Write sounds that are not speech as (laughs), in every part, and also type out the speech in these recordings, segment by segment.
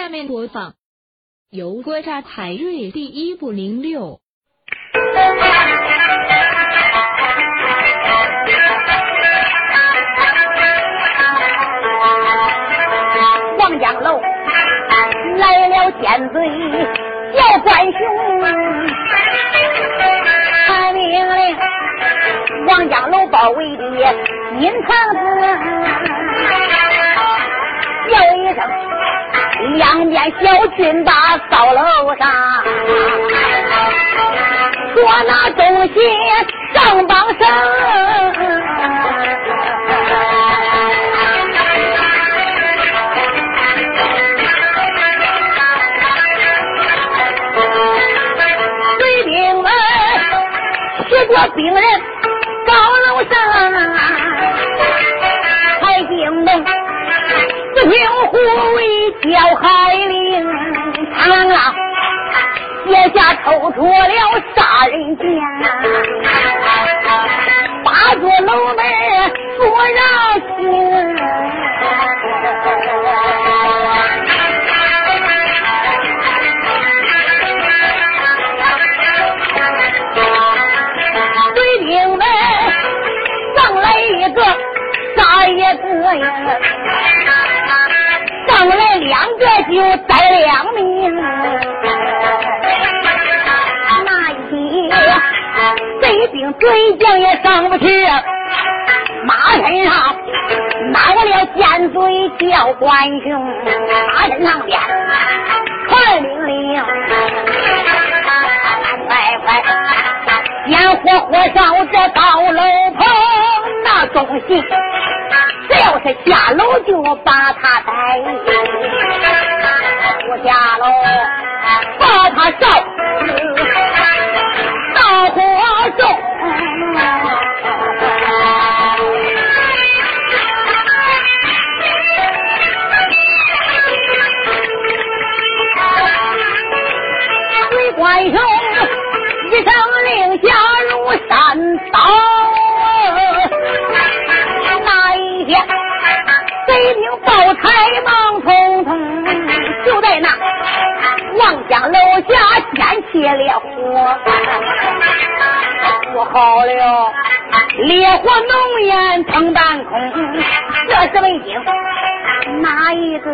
下面播放由国家海瑞第一部零六。王江楼来了奸贼叫关雄，传命令王江楼包围的阴堂子，声两边小军把扫楼上，说那东西上榜声。水兵们许多兵人四平护卫叫海令，螳螂写下抽出了杀人剑，八座楼门锁上心。水兵们上来一个杀一个呀，来两个就带两命。那一天贼兵贼将也上不去，马身上拿了尖嘴叫关雄，马身上边传命令，快快！烟火火烧这高楼棚，那东西只要是下楼就把他逮，不下楼把他烧大火中。水关雄一声山道，那一天贼兵报差忙望江楼下掀起烈火，不好了，烈火浓烟腾半空，这是为京哪一个？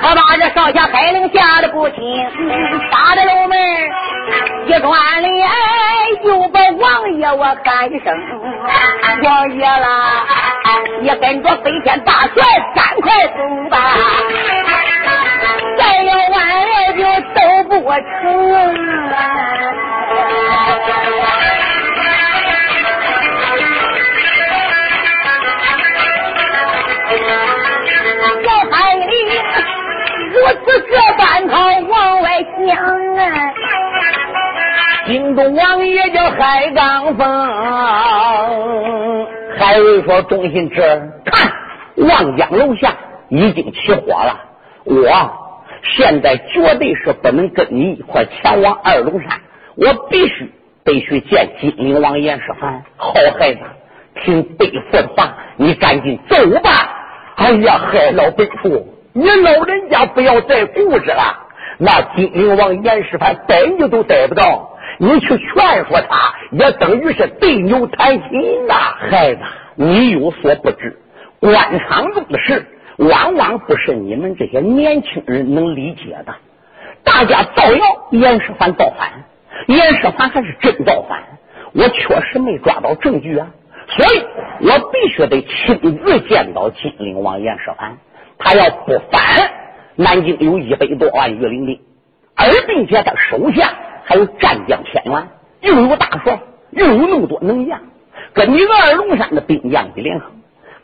可把这少侠海令吓得不轻，打的楼门一转脸，又把王爷我喊一声，王爷啦，也跟着飞天大帅赶快走吧，再要晚了就走不成。小海里如此这般他往外想啊，京东王爷叫海刚峰，海瑞说：“忠心侄，看望江楼下已经起火了，我现在绝对是不能跟你一块前往二龙山，我必须得去见金陵王严世蕃。好孩子，听背父的话，你赶紧走吧。哎呀，海老背父，你老人家不要再固执了。那金陵王严世蕃逮你都逮不到。”你去劝说他，也等于是对牛弹琴呐，孩子，你有所不知，官场中的事，往往不是你们这些年轻人能理解的。大家造谣严世蕃造反，严世蕃还是真造反，我确实没抓到证据啊，所以我必须得亲自见到金陵王严世蕃。他要不反，南京有一百多万御林兵，而并且他手下。还有战将千员，又有大帅，又有那么多能将，跟你二龙山的兵将一联合，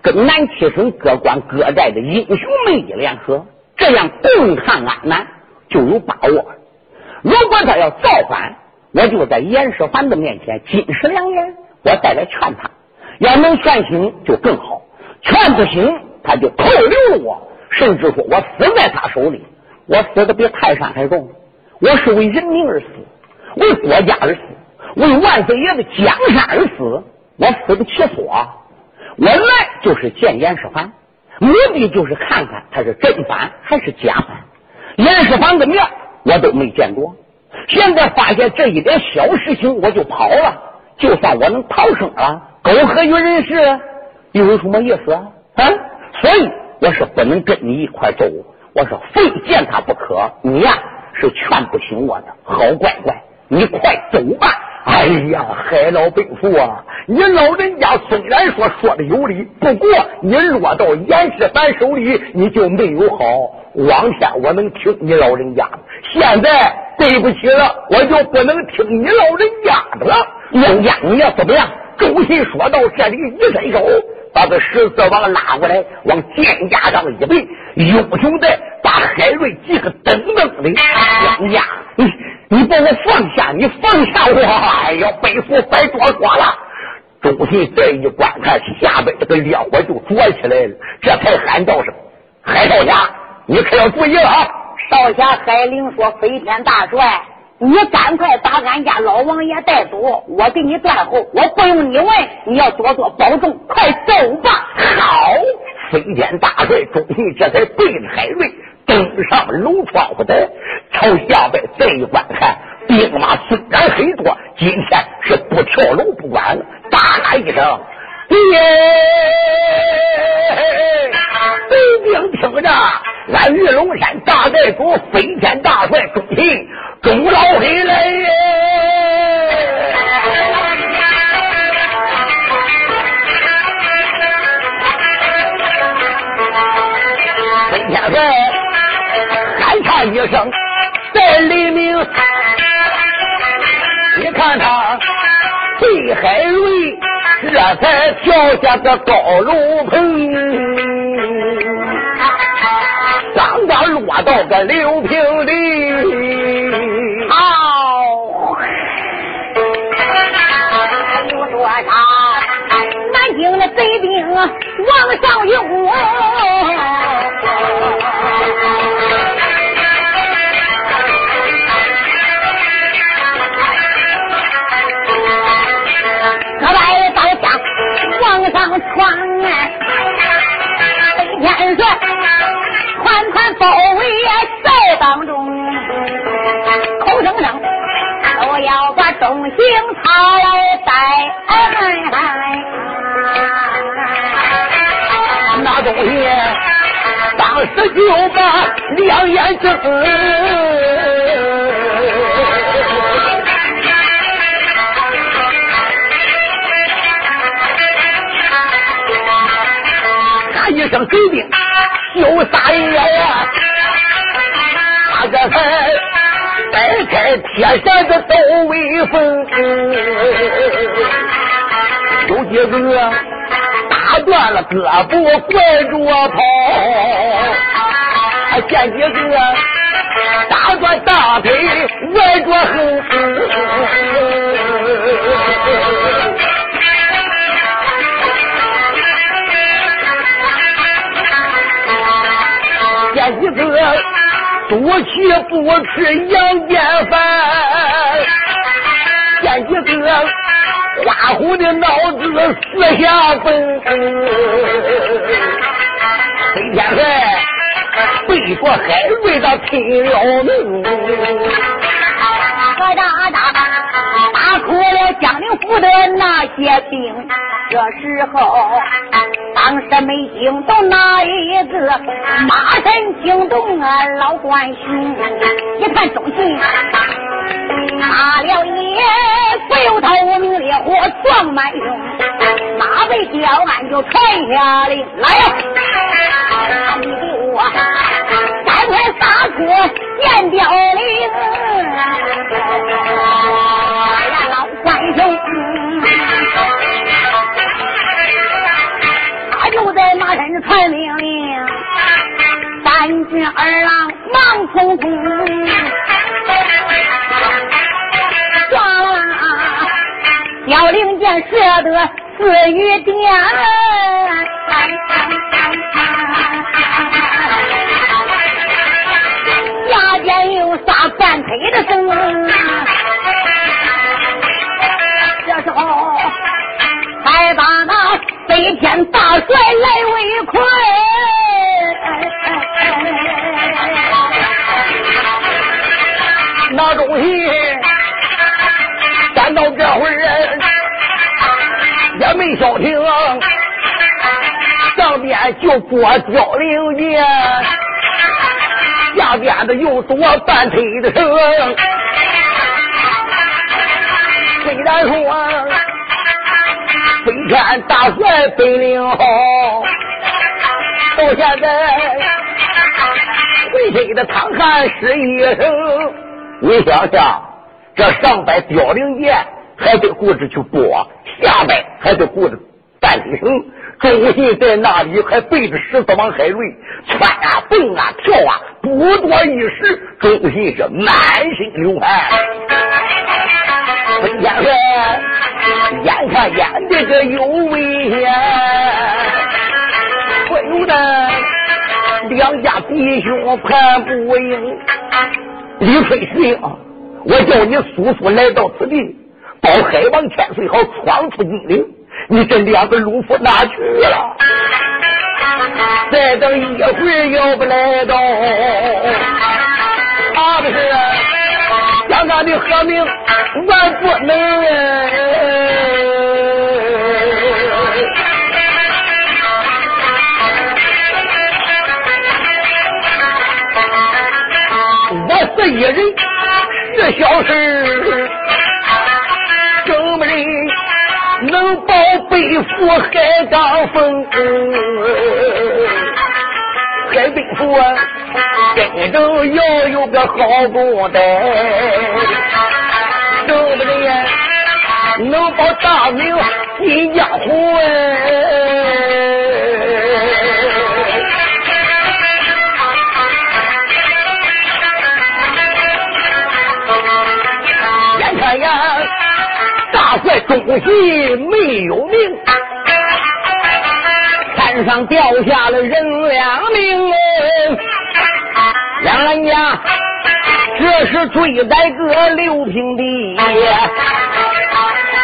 跟南七省各关各寨的英雄们一联合，这样共抗安南就有把握。如果他要造反，我就在严世蕃的面前金石良言，我再来劝他。要能劝行就更好，劝不行他就扣留我，甚至说我死在他手里，我死的比泰山还重。我是为人民而死。为国家而死，为万岁爷的江山而死，我死不其所。我来就是见严世蕃，目的就是看看他是真反还是假反。严世蕃的面我都没见过。现在发现这一点小事情，我就跑了。就算我能逃生了，苟合于人世，又有什么意思啊？啊！所以我是不能跟你一块走，我是非见他不可。你呀是劝不醒我的，好乖乖，你快走吧。哎呀，海老伯父啊，你老人家虽然说说的有理，不过你落到严世蕃手里，你就没有好。往前我能听你老人家的，现在对不起了，我就不能听你老人家的了。杨家，你要怎么样？周信说到这里，一伸手把这十四王拉过来，往剑架上一背，英雄的把海瑞几个噔噔的。杨家，你你把我放下，你放下我！哎呀，背负白多说了。周信这一观看，下边这个烈火就着起来了，这才喊道声：“海少侠，你可要注意了啊！”少侠海灵说：“飞天大帅。”你赶快把俺家老王爷带走，我给你断后，我不用你问，你要多多保重，快走吧。好，飞天大帅终于这才背着海瑞登上楼窗户的，朝下边再一观看，兵马虽然很多，今天是不跳楼不管了。大喊一声：“爹！”兵兵听着，俺玉龙山大寨主飞天大帅忠信。钟老黑来耶！声，在黎明，你看他对海瑞，这才跳下这高楼棚，刚刚落到个刘平里。南京的贼兵往上涌，往上窜，飞天帅团团包围在当中，口声声都要把东行他来带。那东西当时就把两眼睁，一声给兵就撒野呀，他这才摆开铁扇子抖威风，有几个。打断了胳膊，拐着跑；还见几个打断大腿，歪着横。见几个肚气不吃阳间饭，见几个。花虎的脑子四下奔，飞天帅背着海瑞他拼了命，可大大打哭了江陵府的那些兵。这时候，当时没惊动哪一个，马身惊动啊老关雄，一看中信。打了一不由头无名烈火撞满胸，马背吊鞍就传下令来呀！你给我赶快撒出见凋零，传命令，三军二郎忙匆匆。小令箭射得四雨点，下边又撒半腿的声，这时候才把那飞天大帅来困。下忠心，赶到这会儿也没消停，上边就过凋零剑，下边的又多半腿的声。虽然说飞天大帅本领好，到现在。浑身的淌汗湿衣裳，你想想，这上边凋零剑还得顾着去拨，下边还得顾着担提绳，忠信在那里还背着十四王海瑞窜啊蹦啊跳啊，不多一时，忠信是满身流汗。孙天帅眼看眼这个有危险，不由得。两家弟兄盼不赢，李飞石我叫你速速来到此地，保海王千岁好闯出金陵。你这两个鲁夫哪去了？再等一会儿要不来到，怕的是将俺的和命万不能。一人这小事，怎么人能保背负海刚峰？海背负啊，真正要有个好公带，怎么人能保大名进江湖？这东西没有命，山上掉下了人两命两人家这是追在哥刘平的，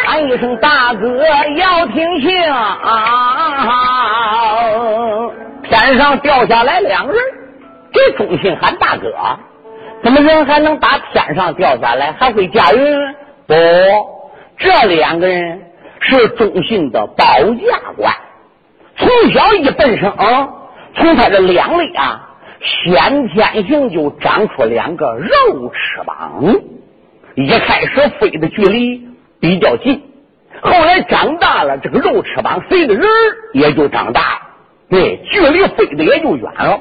喊一声大哥要听信啊！天上掉下来两人，这忠信喊大哥，怎么人还能打天上掉下来？还会驾云？不。这两个人是忠信的保驾官，从小一本生，从他的两肋啊，先天性就长出两个肉翅膀。一开始飞的距离比较近，后来长大了，这个肉翅膀随的人也就长大了，对，距离飞的也就远了，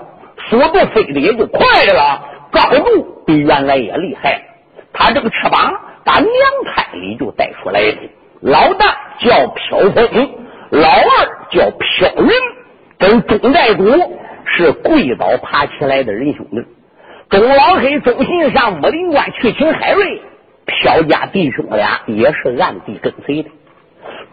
速度飞的也就快了，高度比原来也厉害。他这个翅膀。把娘胎里就带出来的，老大叫飘风，老二叫飘云，跟钟寨主是跪倒爬起来的人兄弟。钟老黑、钟信上木林关去请海瑞，飘家弟兄俩也是暗地跟随的。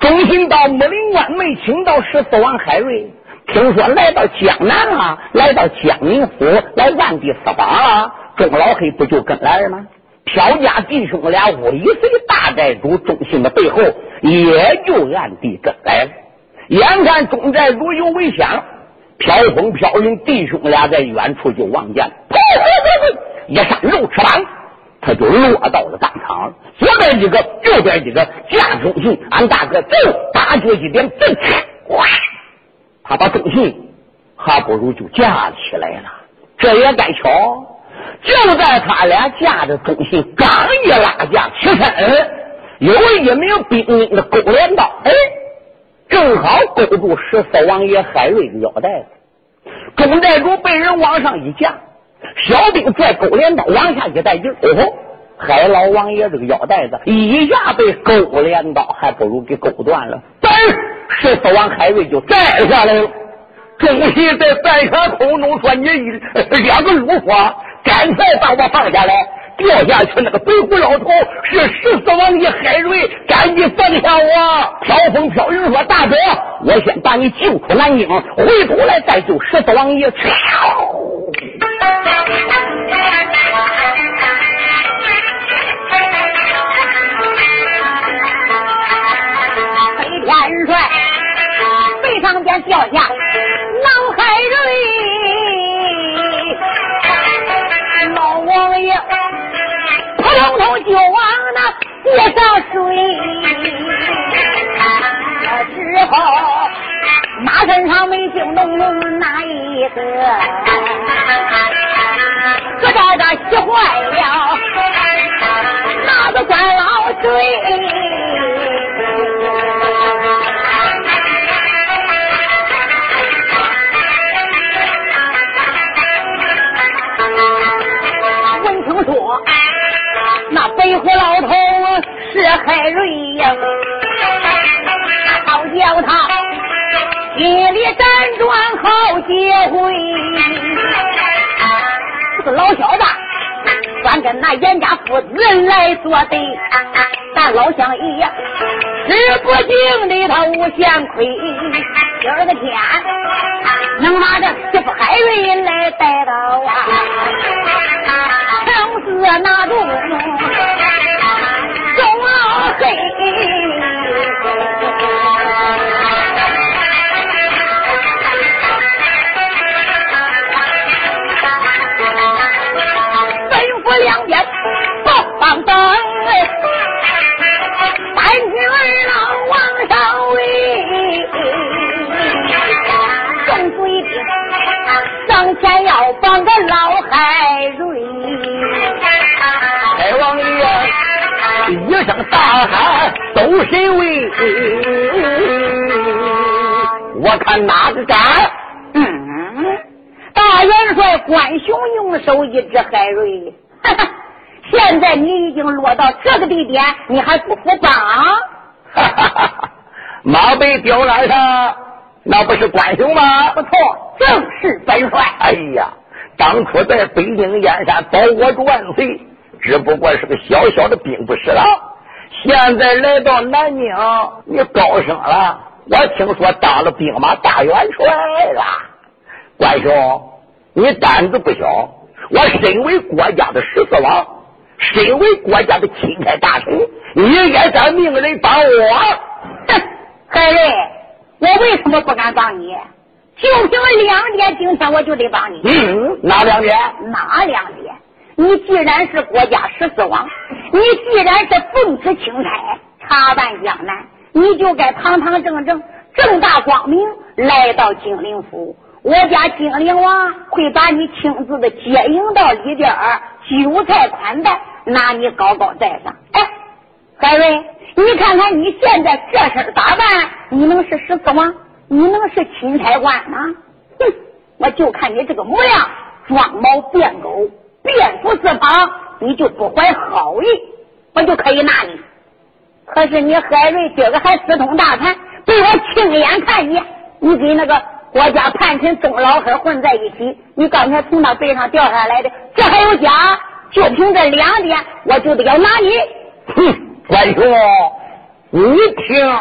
钟信到木林关没请到十四王海瑞，听说来到江南啊，来到江宁府来暗地私访啊，钟老黑不就跟来了吗？飘家弟兄俩尾随大寨主忠信的背后，也就暗地跟来了。眼看忠寨主有危险，飘风飘云弟兄俩在远处就望见，砰砰砰一扇肉翅膀，他就落到了当场。左边几个，右边几个，架忠信，俺大哥走，大脚一点，蹬，哗，他把忠信还不如就架起来了。这也该巧。就在他俩架着中信刚一拉架起身，有一名兵丁的勾镰刀，哎，正好勾住十四王爷海瑞的腰带子。中寨主被人往上一架，小兵拽勾镰刀往下一带劲哦吼，海老王爷这个腰带子一下被勾镰刀还不如给勾断了，嘣，十四王海瑞就摘下来了。中信在半山空中说：“你两个鲁夫。”赶快把我放下来，掉下去那个白胡老头是十四王爷海瑞，赶紧放下我！飘风飘云说：“大哥，我先把你救出南京，回头来再救十四王爷。” (laughs) 老小子专跟那严家父子来作对，咱老乡爷是不敬的他无限亏。今儿个天能把这媳妇海瑞来带到啊，正是那种。众水兵上前要帮个老海瑞。海王爷一声大喊：“都谁为？我看哪个敢？”嗯，大元帅关雄用手一指海瑞。现在你已经落到这个地点，你还不服吧？哈哈哈？马背吊篮上，那不是关兄吗？不错，正是本帅。哎呀，当初在北京燕山保我主万岁，只不过是个小小的兵部侍郎。现在来到南京，你高升了。我听说当了兵马大元帅了。关兄，你胆子不小。我身为国家的十四王，身为国家的钦差大臣，你应该当命人帮我。哼，海瑞，我为什么不敢帮你？就凭两点，今天我就得帮你。嗯，哪两点？哪两点？你既然是国家十四王，你既然是奉旨钦差查办江南，你就该堂堂正正、正大光明来到金陵府。我家金陵王会把你亲自的接迎到里边儿，酒菜款待，拿你高高在上。哎，海瑞，你看看你现在这身打扮，你能是十四王？你能是钦差官吗？哼，我就看你这个模样，装猫变狗，变服四方，你就不怀好意，我就可以拿你。可是你海瑞今个还私通大贪，被我亲眼看见，你给那个。国家叛臣钟老黑混在一起，你刚才从他背上掉下来的，这还有假？就凭这两点，我就得要拿你。哼，关兄，你听，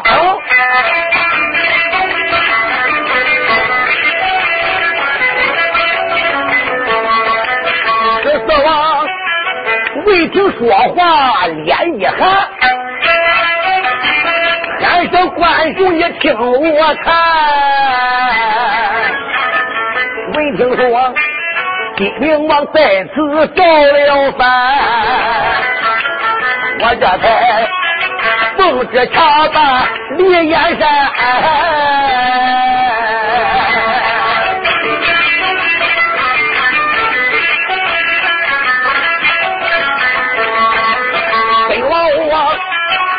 这四王未听说话，脸一寒。先生关兄，你听我谈，未听说金陵王在此造了反，我这才奉旨查办李延山。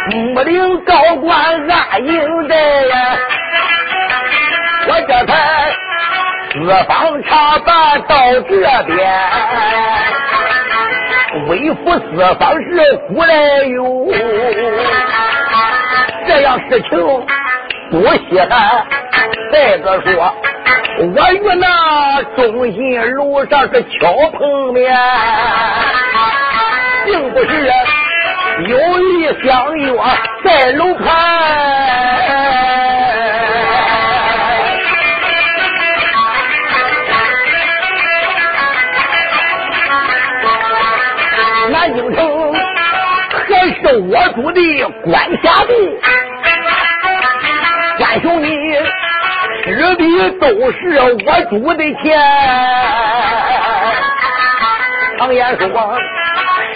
木岭高官暗营寨呀，我这才四方查办到这边，微服四方是古来有，这样事情不稀罕。再者说，我与那忠信楼上是巧碰面，并不是。有意相约在楼盘，是我主的管辖地，关兄你吃的都是我主的钱，常言说。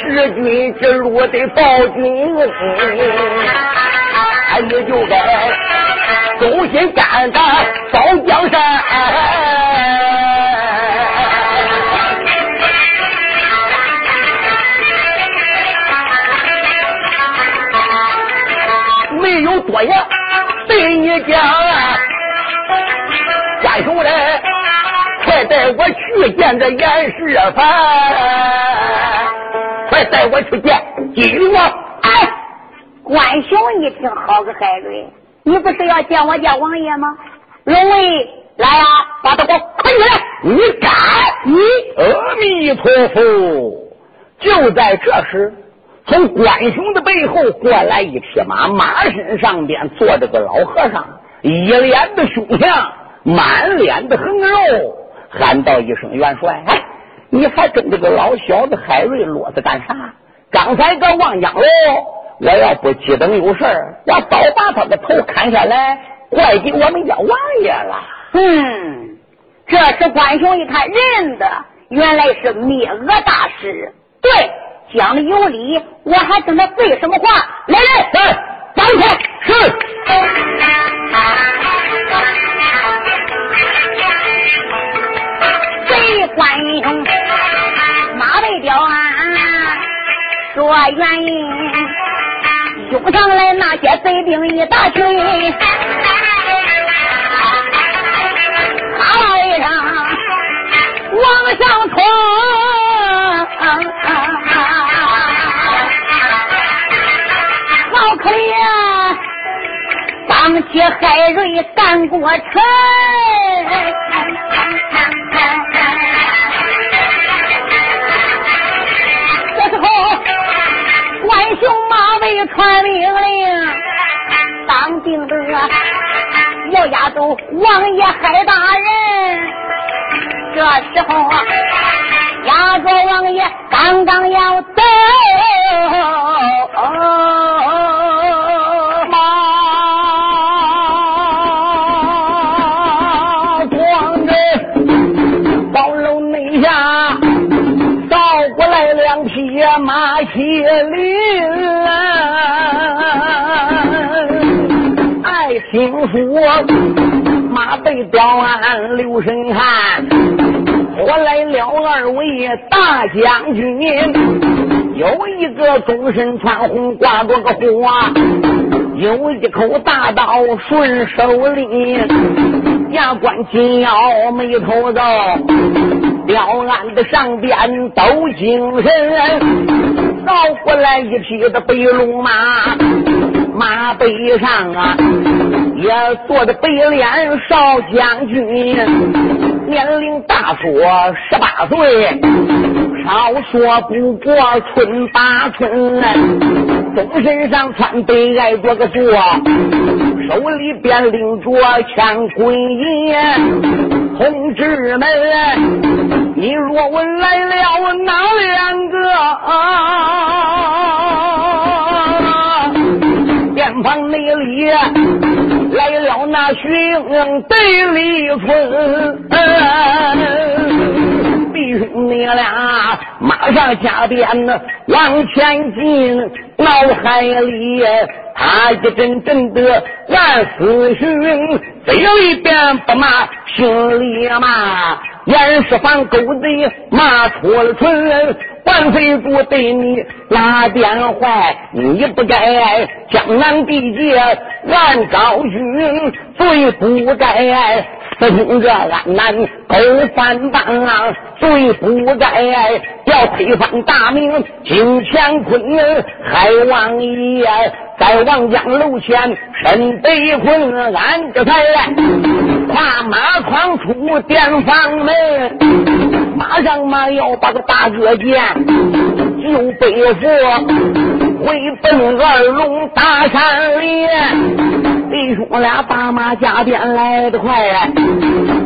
弑君之路得报君，俺也就该忠心肝胆保江山。多言，对你讲，关兄人，快带我去见这严世蕃。快带我去见金王！哎，关雄一听，好个海瑞，你不是要见我家王爷吗？龙威，来呀，把他给我捆起来！你敢？你阿弥陀佛！就在这时，从关雄的背后过来一匹马，马身上边坐着个老和尚，一脸的凶相，满脸的横肉，喊道一声：“元帅！”哎你还跟这个老小子海瑞啰嗦干啥？刚才个望江楼，我要不急等有事儿我早把他的头砍下来，怪给我们家王爷了。嗯，这时关雄一看认得，原来是灭俄大师。对，讲的有理，我还跟他废什么话？来来来，赶快是。谁关雄？马背雕啊，说原因，涌上来那些贼兵一大群，他一声往上冲，当起海瑞干过城。传命令，当兵的要押走王爷海大人。这时候啊押着王爷刚刚要走，听说马背雕鞍刘神汉，我来了二位大将军，有一个终身穿红挂着个花，有一口大刀顺手里，牙关紧咬眉头皱，雕鞍的上边都精神，倒过来一匹的白龙马。马背上啊，也坐着白脸少将军，年龄大说十八岁，少说不过春八春。总身上穿白挨着个座，手里边拎着枪棍银。同志们，你若问来了哪两个？啊？房内里来了那徐英对李村，弟兄你俩马上加鞭往前进，脑海里他一阵阵的暗思寻，嘴里边不骂，心里骂，严世蕃狗贼骂出了唇。万岁主对你打电话，你不该江南地界万昭君，最不该私通这安南勾反党，最不该要推翻大明金乾坤，海王爷。在望江楼前身被困，俺这才跨马闯出殿房门。马上马要把个大哥见，就背负回奔二龙大山里。弟兄俩打马加鞭来得快，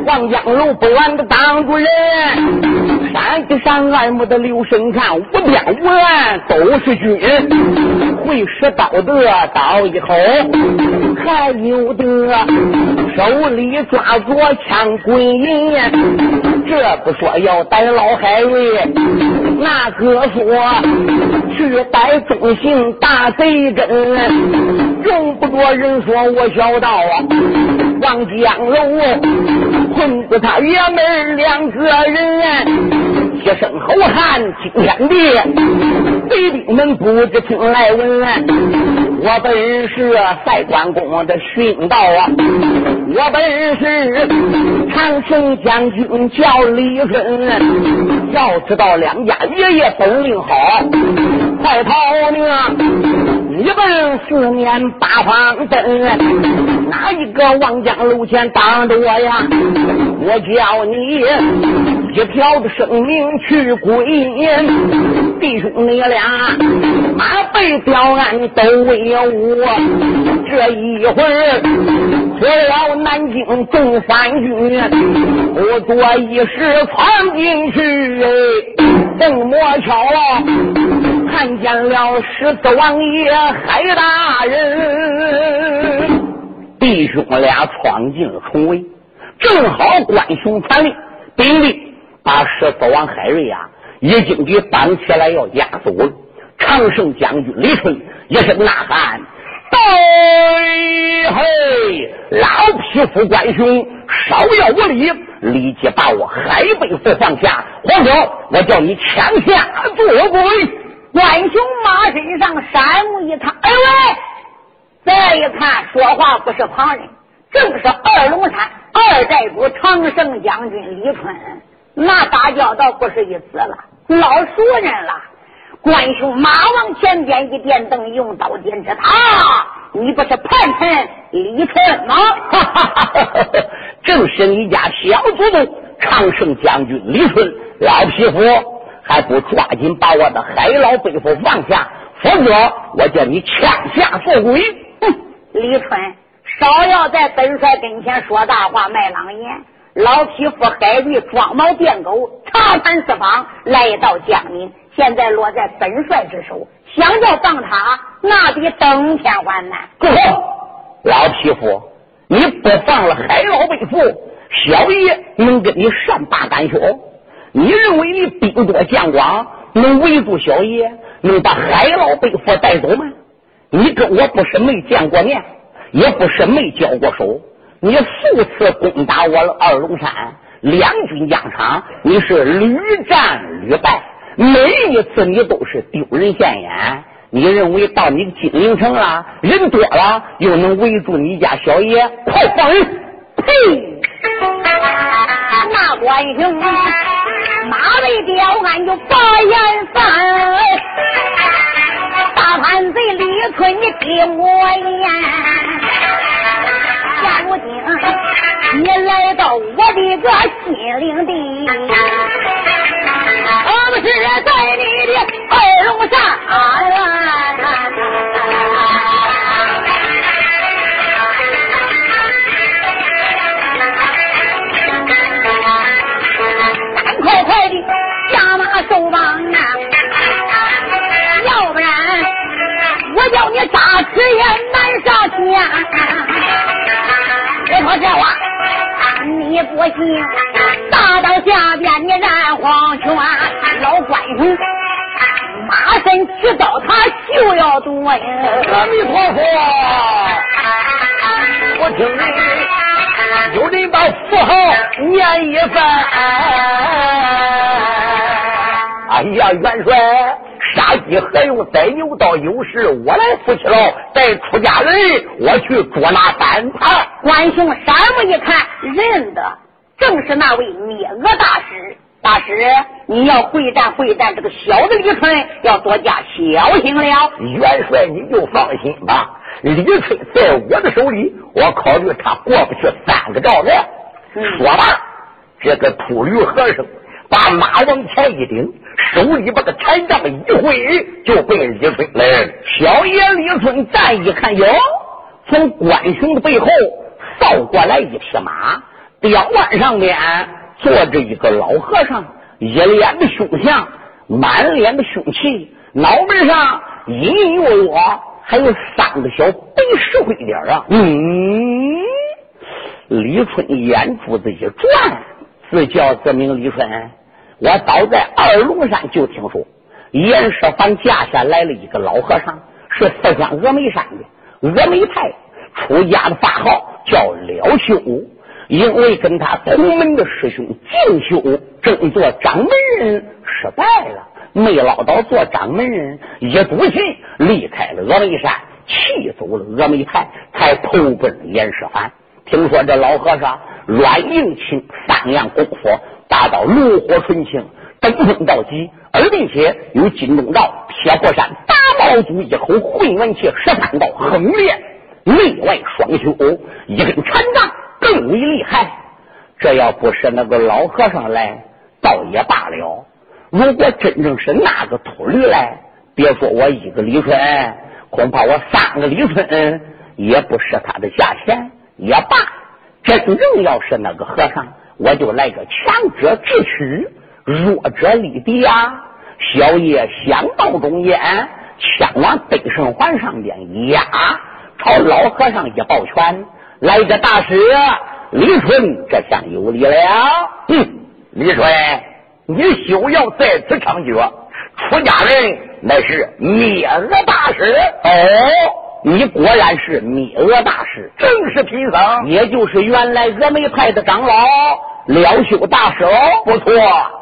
黄江楼不远的当主人，山的上二目的刘生看，无边无远都是军，会使刀的刀一口，还有的手里抓着枪棍，这不说要逮老海瑞，那可说去逮中姓大贼根，用不着人说。我小道啊，望江楼，混子他爷们两个人，一声吼喊惊天地，贼兵们不知听来闻。我本是赛关公的训道啊，我本是长胜将军叫李春。要知道两家爷爷本领好，快逃命！一本四面八方奔，哪一个望江楼前挡着我呀？我叫你一条的生命去归阴，弟兄你俩马背吊鞍都为。我这一会儿出了南京众番军，不多一时闯进去，正摸巧了看见了十四王爷海大人，弟兄俩闯进了重围，正好关雄传令，兵力把十四王海瑞呀已经给绑起来要押走了。常胜将军李春一声呐喊：“对嘿！老匹夫关雄，稍要无礼，立即把我海背夫放下，或者我叫你枪下做鬼！”关雄马身上山木一趟，哎喂！再一看，说话不是旁人，正是二龙山二代主常胜将军李春。那打交道不是一次了，老熟人了。关兄马往前边一电灯，用刀点着他，你不是叛臣李春吗？哈哈哈正是你家小祖宗常胜将军李春，老匹夫，还不抓紧把我的海老背夫放下，否则我叫你枪下做鬼！哼，李春，少要在本帅跟前说大话卖狼言。老匹夫海瑞装猫变狗，查探四方，来到江宁。现在落在本帅之手，想要放他，那比登天还难。住口！老匹夫，你不放了海老背负，小爷能跟你善罢甘休？你认为你兵多将广，能围住小爷，能把海老背负带走吗？你跟我不是没见过面，也不是没交过手。你数次攻打我二龙山，两军疆场，你是屡战屡败。每一次你都是丢人现眼，你认为到你金陵城了，人多了又能围住你家小爷？快放人！呸！那关兄马背刁俺就把眼翻，反贼李坤，你听我言，现如今你来到我的个心灵地。我们是在你的二龙山，我叫你杀吃也难上天。我说这话你不信，大道下边你染黄泉。老关公马身去刀，他就要夺呀！阿弥陀佛，我听你有人把符号念一番。哎呀，元帅，杀鸡何用宰牛刀？有事我来扶起了！带出家人，我去捉拿反叛。关兄山木一看，认得，正是那位灭恶大师。大师，你要会战会战，这个小的李春要多加小心了。元帅，你就放心吧，李春在我的手里，我考虑他过不去三个照面。说吧，这个秃驴和尚把马往前一顶，手里把个禅杖一挥，就奔李春来了。小爷李春再一看，哟，从关雄的背后扫过来一匹马，吊腕上面坐着一个老和尚，一脸的凶相，满脸的凶气，脑门上隐隐约约还有三个小白石灰点啊！嗯，李春眼珠子一转，自叫自名李春。我早在二龙山就听说，严世蕃驾下来了一个老和尚，是四川峨眉山的峨眉派出家的法号叫廖修，因为跟他同门的师兄敬修争做掌门人失败了，没捞到做掌门人，一赌气离开了峨眉山，气走了峨眉派，才投奔严世蕃。听说这老和尚软硬轻三样功夫。达到炉火纯青，登峰造极，而并且有金钟罩、铁佛山、大毛祖一口混元气十三道横练，内外双修，一根禅杖更为厉害。这要不是那个老和尚来，倒也罢了。如果真正是那个秃驴来，别说我一个李春，恐怕我三个李春也不是他的价钱也罢。真正要是那个和尚。我就来个强者智取，弱者立敌呀！小爷想到中间，枪往北胜环上边压，朝老和尚一抱拳：“来个大师，李春，这下有礼了。”哼，李春，你休要在此猖獗！出家人乃是灭恶大师哦。你果然是灭恶大师，正是贫僧，也就是原来峨眉派的长老廖修大师哦，不错。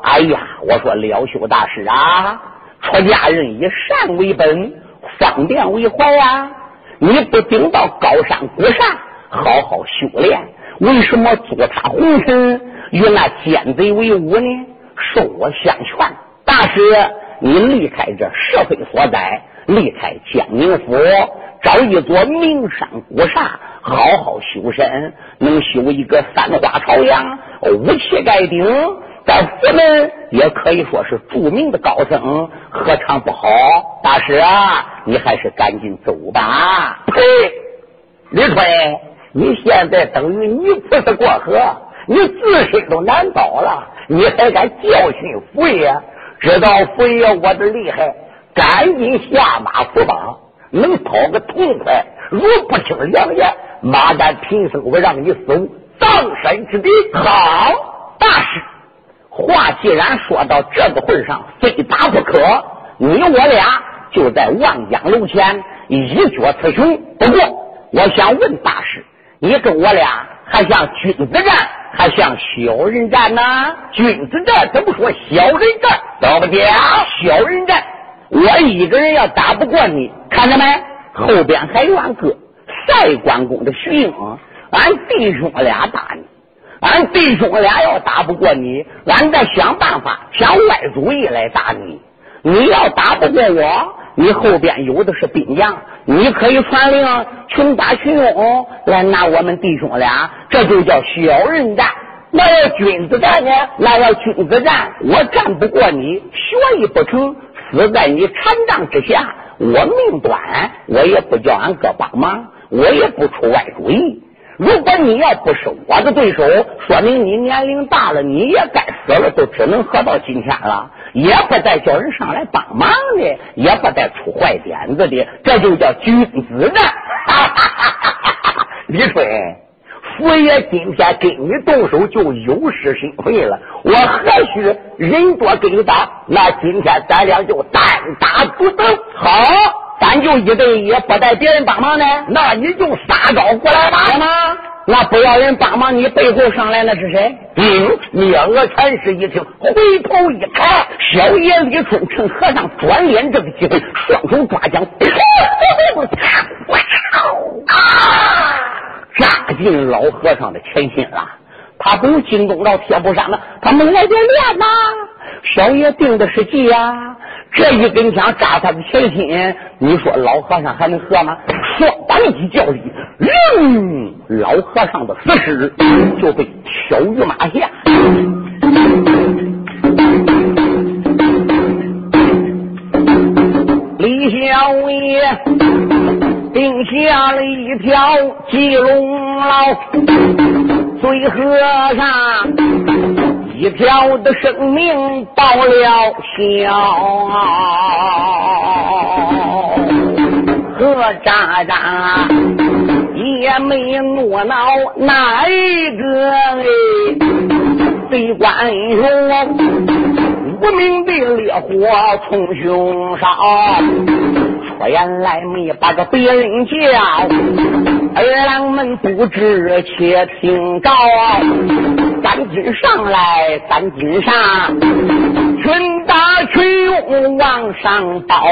哎呀，我说廖修大师啊，出家人以善为本，方便为怀呀。你不顶到高山古刹，好好修炼，为什么坐他红尘，与那奸贼为伍呢？受我相劝，大师，你离开这社会所在，离开江宁府。找一座名山古刹，好好修身，能修一个三花朝阳，武器盖顶，在佛门也可以说是著名的高僧，何尝不好？大师啊，你还是赶紧走吧。呸！李逵，你现在等于泥菩萨过河，你自身都难保了，你还敢教训佛爷？知道佛爷我的厉害，赶紧下马伏绑。能讨个痛快，如不听良言，马丹贫僧我让你死无葬身之地。好，大师，话既然说到这个份上，非打不可。你我俩就在望江楼前一决雌雄。不过，我想问大师，你跟我俩还像君子战，还像小人战呢？君子战怎么说小人战？怎么讲？小人战。我一个人要打不过你，看着没？后边还有俺哥赛关公的徐英，俺弟兄俩打你。俺弟兄俩要打不过你，俺再想办法想歪主意来打你。你要打不过我，你后边有的是兵将，你可以传令群打群勇来拿我们弟兄俩，这就叫小人战。那要君子战呢？那要君子战，我战不过你，学艺不成。死在你禅杖之下，我命短，我也不叫俺哥帮忙，我也不出外主意。如果你要不是我的对手，说明你年龄大了，你也该死了，就只能活到今天了，也不再叫人上来帮忙的，也不再出坏点子的，这就叫君子战。(laughs) 李春。佛爷今天跟你动手就有失身份了，我何须人多跟你打？那今天咱俩就单打独斗。好，咱就一对一，不带别人帮忙呢。那你就撒招过来吧。好吗？那不要人帮忙，你背后上来那是谁？嗯，灭恶禅师一听，回头一看，小爷李春趁和尚转脸这个机会，双手抓将，啊！扎进老和尚的前心了，他不用惊动到铁布衫了，他没来这练呐。小爷定的是计呀，这一根枪扎他的前心，你说老和尚还能喝吗？双膀一叫力，嗯，老和尚的死尸就被挑于马下。李小爷。定下了一条鸡笼牢，最和尚一条的生命报了销，何渣渣也没怒恼哪一个哎，贼官说。无名的烈火从胸烧，我原来没把个别人叫，二郎们不知且听着，赶紧上来，赶紧上，群打群勇往上报。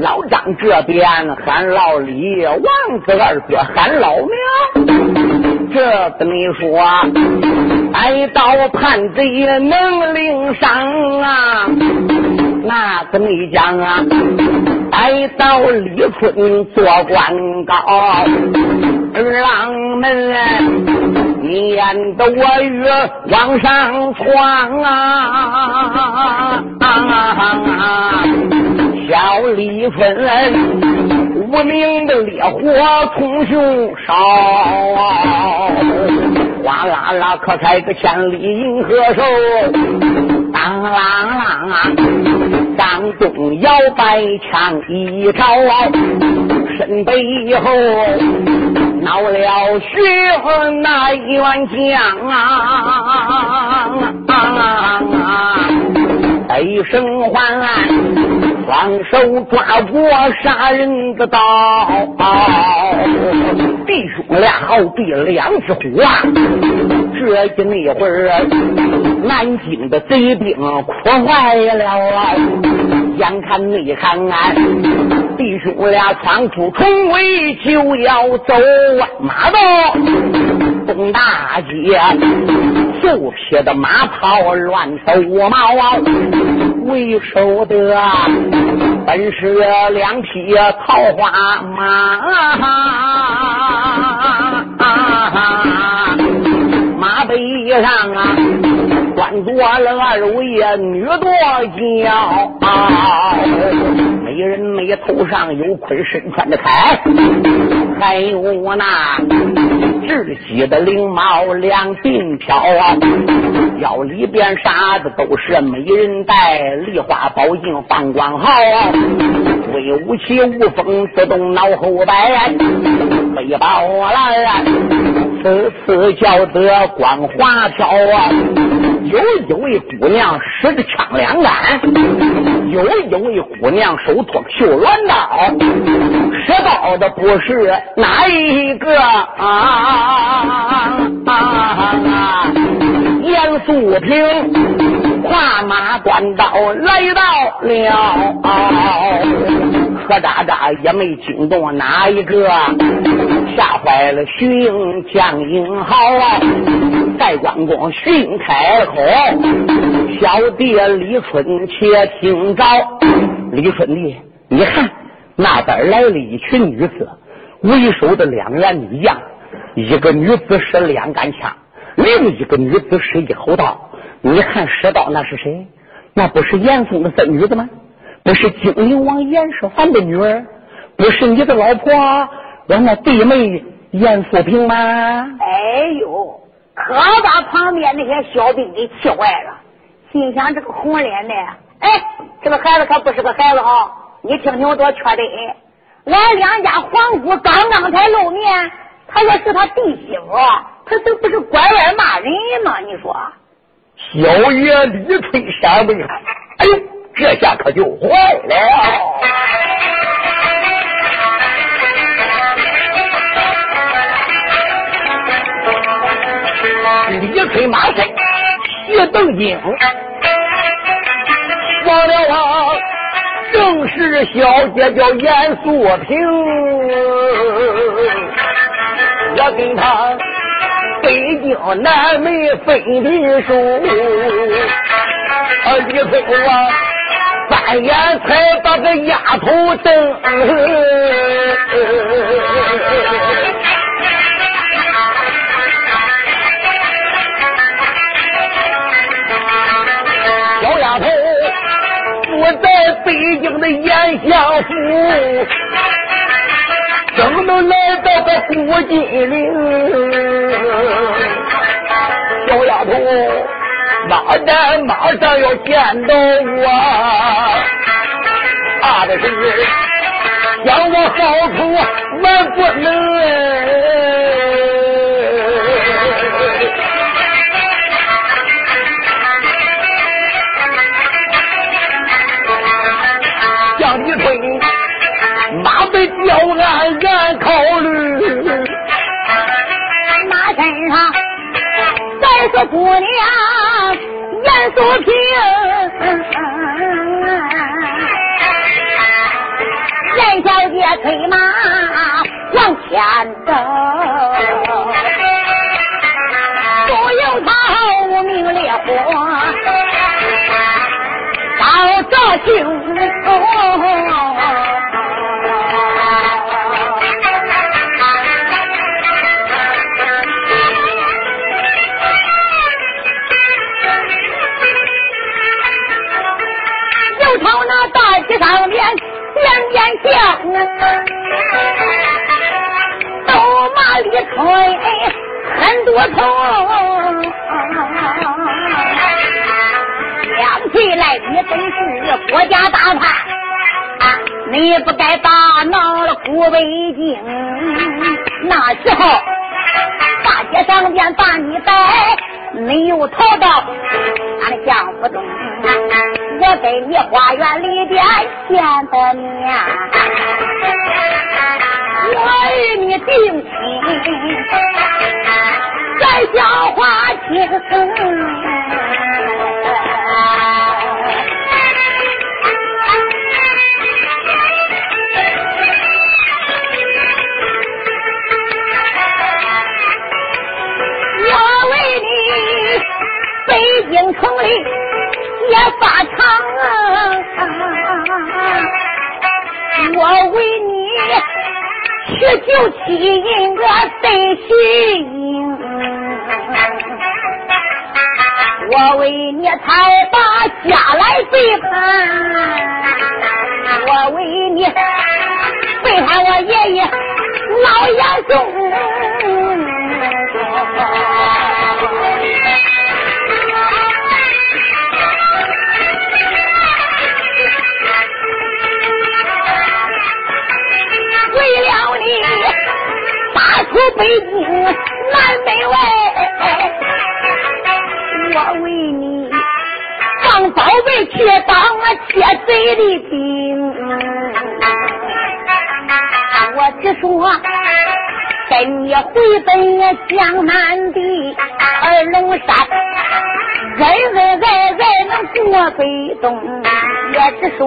老张这边喊老李，王子二哥喊老苗。这怎你说，挨到叛贼能领赏啊！那怎你讲啊，来到李春做官高，二郎们撵得我越往上闯啊！小李春。无名的烈火从胸烧，哗啦啦可开个千里银河手，当啷啷啊！当中摇摆枪一招，身背后闹了血那冤将啊！一声唤。双手抓过杀人的刀，弟兄俩好比两只虎啊！这一那会儿，南京的贼兵哭坏了啊！眼看内看俺弟兄俩闯出重围，就要走马道东大街，就撇的马炮乱走毛啊！为首的本是两匹桃花马，马背上啊关着了二位呀女多娇。美人眉头上有盔，身穿的铠，还有那雉鸡的翎毛两鬓飘啊，腰里边啥子都是美人带，梨花宝镜放光好啊，威武气无风自动脑后摆，背包来，此次叫得光华飘啊！有一位姑娘使着枪两杆，有一位姑娘手托绣鸾刀，使刀的不是哪一个啊？啊严素平跨马端刀来到了。啊渣渣也没惊动哪一个，吓坏了徐英将英豪。戴关公徐英开口：“小弟李春，且听着。李春弟，你看那边来了一群女子，为首的两员女将，一个女子使两杆枪，另一个女子使一口刀。你看使刀那是谁？那不是严嵩的孙女子吗？”不是精灵王严世蕃的女儿，不是你的老婆，我那弟妹严素萍吗？哎呦，可把旁边那些小兵给气坏了，心想这个红脸的，哎，这个孩子可不是个孩子啊！你听听我多缺德，俺两家皇姑刚刚才露面，他说是他弟媳妇，他这不是拐弯骂人吗？你说，小爷李春山为哎呦！这下可就坏了！李逵马身斜瞪睛，忘了啊，正是小姐叫严素萍，我跟他北京南门分的手，啊，李逵啊。三眼才把个丫头瞪，小丫头我在北京的延祥府，生都来到个古金陵，小丫头，马丹马上要见到我，怕的是将我好处万不能。要暗暗考虑，马身上再说姑娘严素萍，严小姐催马往前走，不由他无名烈火烧着胸。上面两边响，刀马里吹很多头，想起来你本是国家大叛，你不该打闹了古北京。那时候大街上边把你逮，你又逃到俺的相府中。我给你花园里边见的面，我与你定亲，在小花厅。我为你北京城里。也发长啊！我为你去救亲，我得心。我为你才把家来背叛，我为你背叛我爷爷老严嵩。北京南北外，我为你放宝贝去当窃贼的兵。我只说跟你回奔江南的二龙山，恩恩爱爱能过北东。也只说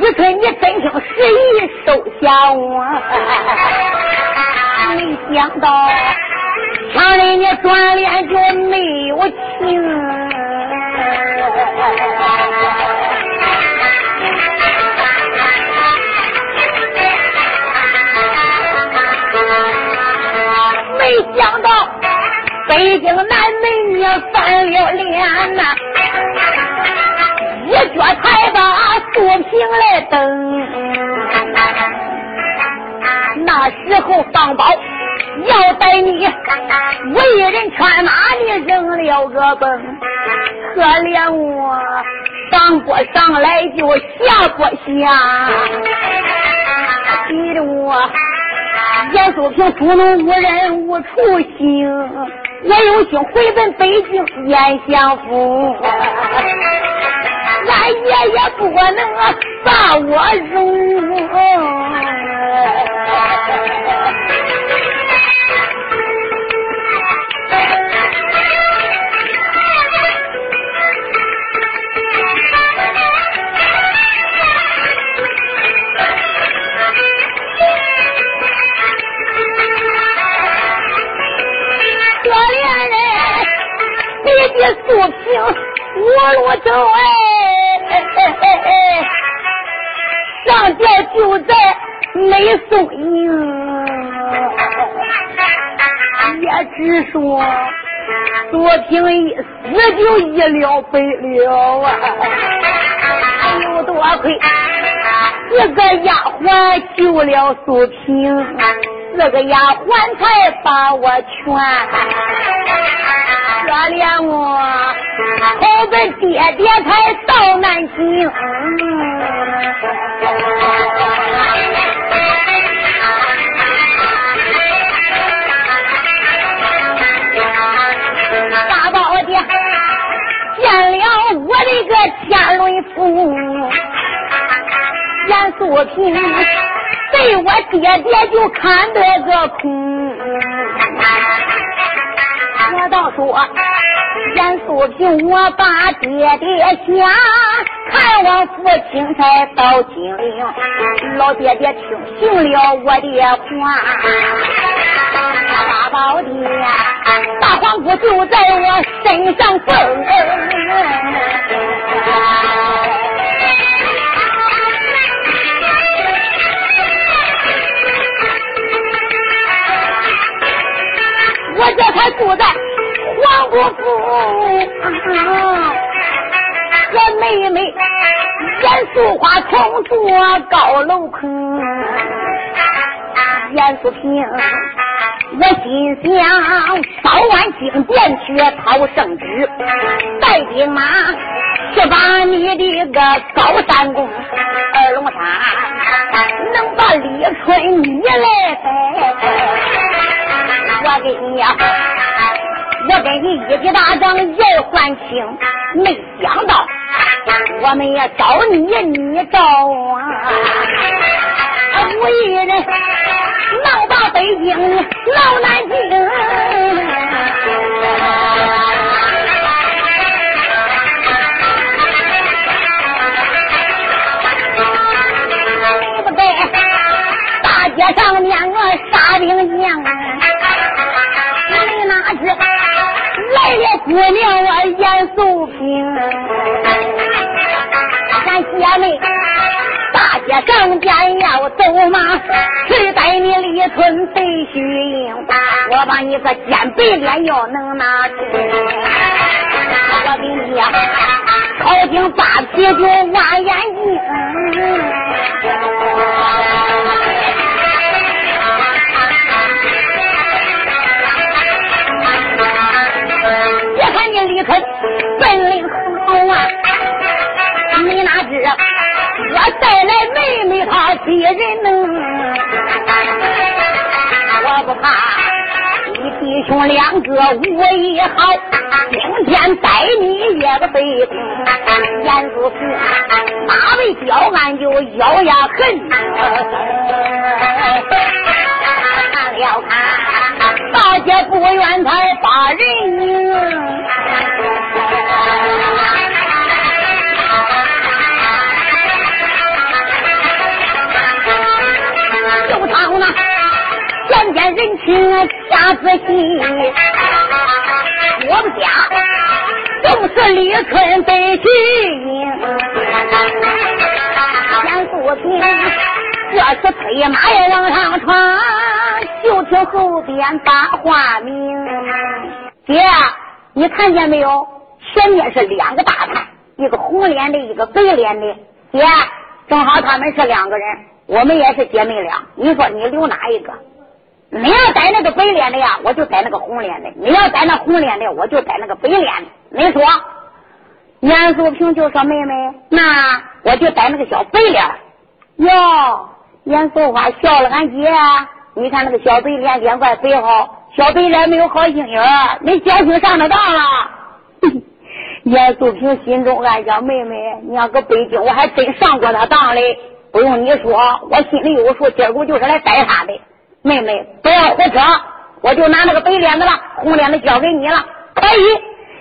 一春你真情实意收下我。想到，厂里你转脸就没有情。没想到，北京南门你翻了脸呐，一脚踩把素平来蹬。那时候放包要带你为人穿马，你扔了个崩，可怜我上不上来就下不下，逼得我严素平捉弄无人无处行，我有心回奔北京燕相府，俺爷爷不能把我容。弟弟素平我路走哎，上吊就在。没送营，也只说左平一死就一了百了啊！有多亏四个丫鬟救了素萍，四个丫鬟才把我劝，可怜我后边爹爹才到南京。大宝爹见了我的个天伦父。严素平对我爹爹就看得个空，我倒说严素平，我把爹爹家看望父亲才到金陵，老爹爹听信了我的话，大宝爹，大黄姑就在我身上蹦。我叫他住在皇姑府，我妹妹严素花同住高楼坑，严素萍，我心想早晚金殿去讨圣旨，带兵马去把你的个高山宫二龙山，能把李春你来带。我给你呀，我跟你一起打仗也还清，没想到我们也找你，你找我，我一人能把北京闹南京。对不对？大街上面我杀兵将。来了姑娘我严素萍，俺姐妹大街上边要走马，谁带你李村飞虚营？我把你个尖白脸要能拿住，我给你朝廷扒皮就挖眼睛。李坤本领好啊，你哪知我带来妹妹她敌人呢？我不怕你弟兄两个武艺好，今天带你也个背空。严素平马为交俺就咬牙恨，看了看大姐不愿才把人。就见人情下仔细，我们家正是李村北去营，严素平这是催马也往上床，就听后边把话明，姐。你看见没有？前面是两个大汉，一个红脸的，一个白脸的。姐，正好他们是两个人，我们也是姐妹俩。你说你留哪一个？你要逮那个白脸的呀，我就逮那个红脸的；你要逮那红脸的，我就逮那个白脸的。你说，严素萍就说：“妹妹，那我就逮那个小白脸。”哟，严素花笑了，俺姐，你看那个小白脸脸怪白好。小白脸没有好心眼儿，你侥幸上了当了。(laughs) 严素萍心中暗想：妹妹，你要搁北京，我还真上过他当嘞。不用你说，我心里有数。今儿个就是来逮他的。妹妹，不要胡扯，我就拿那个白脸子了，红脸子交给你了。可以。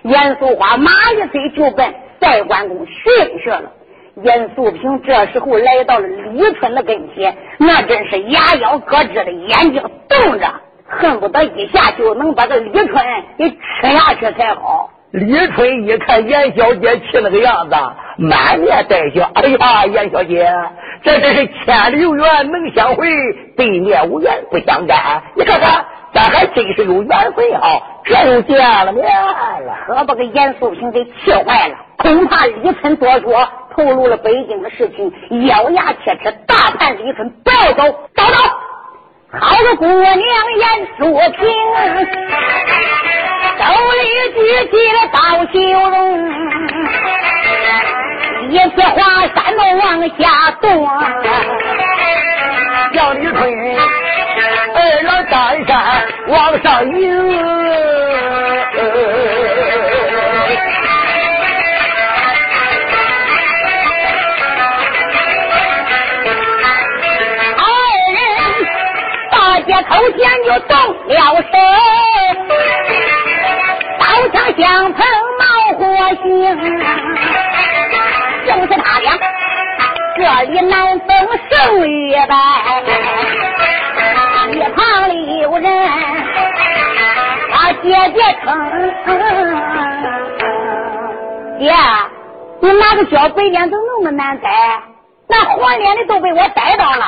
严素花马一催就奔赛关公训去了。严素萍这时候来到了李春的跟前，那真是牙咬咯吱的，眼睛瞪着。恨不得一下就能把这李春给吃下去才好。李春一看严小姐气那个样子，满面带笑。哎呀，严小姐，这真是千里有缘能相会，对面无缘不相干。你看看，咱还真是有缘分啊！这又见了面了，可把个严素萍给气坏了。恐怕李春多说，透露了北京的事情，咬牙切齿，大判李春不要走，走走。好个姑娘严素萍，手里举起了刀修容，一次华山都往下躲，叫李春二郎担山往上迎。接口前就动了手，刀枪相碰冒火星，这里难逢胜与败，一旁里有人把姐姐称，爹，你拿个小白脸怎么那么难逮？那黄脸的都被我逮到了。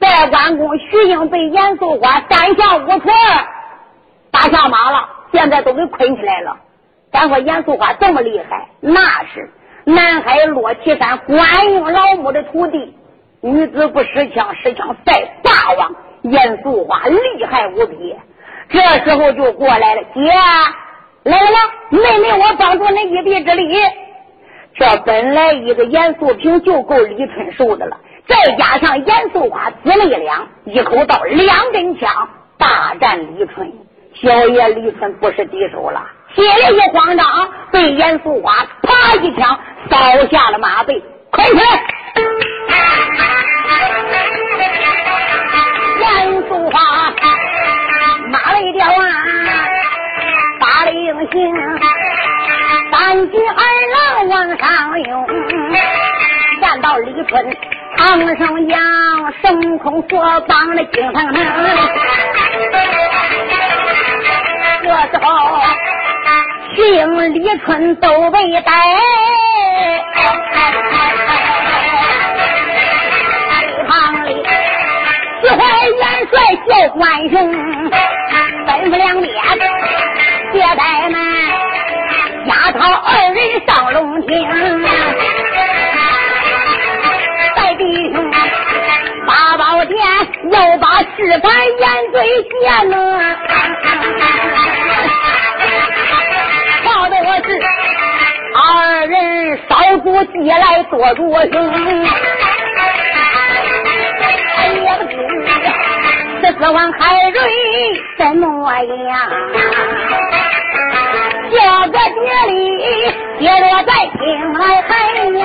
在关公徐英被严素花三下五除二打下马了，现在都给捆起来了。咱说严素花这么厉害，那是南海落旗山关英老母的徒弟，女子不识枪，识枪赛霸王。严素花厉害无比，这时候就过来了，姐，来来来，妹妹我帮助你一臂之力。这本来一个严素平就够李春受的了。再加上严素花子了一两，一口刀，两根枪，大战李春。小爷李春不是敌手了，心里一慌张，被严素花啪一枪扫下了马背，快起来！严素花马累掉啊，发了英雄，三举二郎往上涌，见到李春。堂上扬，升空所绑的金堂堂。这时候，姓李春都被逮。堂里，四怀元帅叫关雄，吩咐两边接待们，押他二人上龙庭。都把事干言对见呢，(laughs) 瞧的我是二人烧烛借来做作哎呀不知这四万海瑞怎么样，就个别里跌落在心外海呀。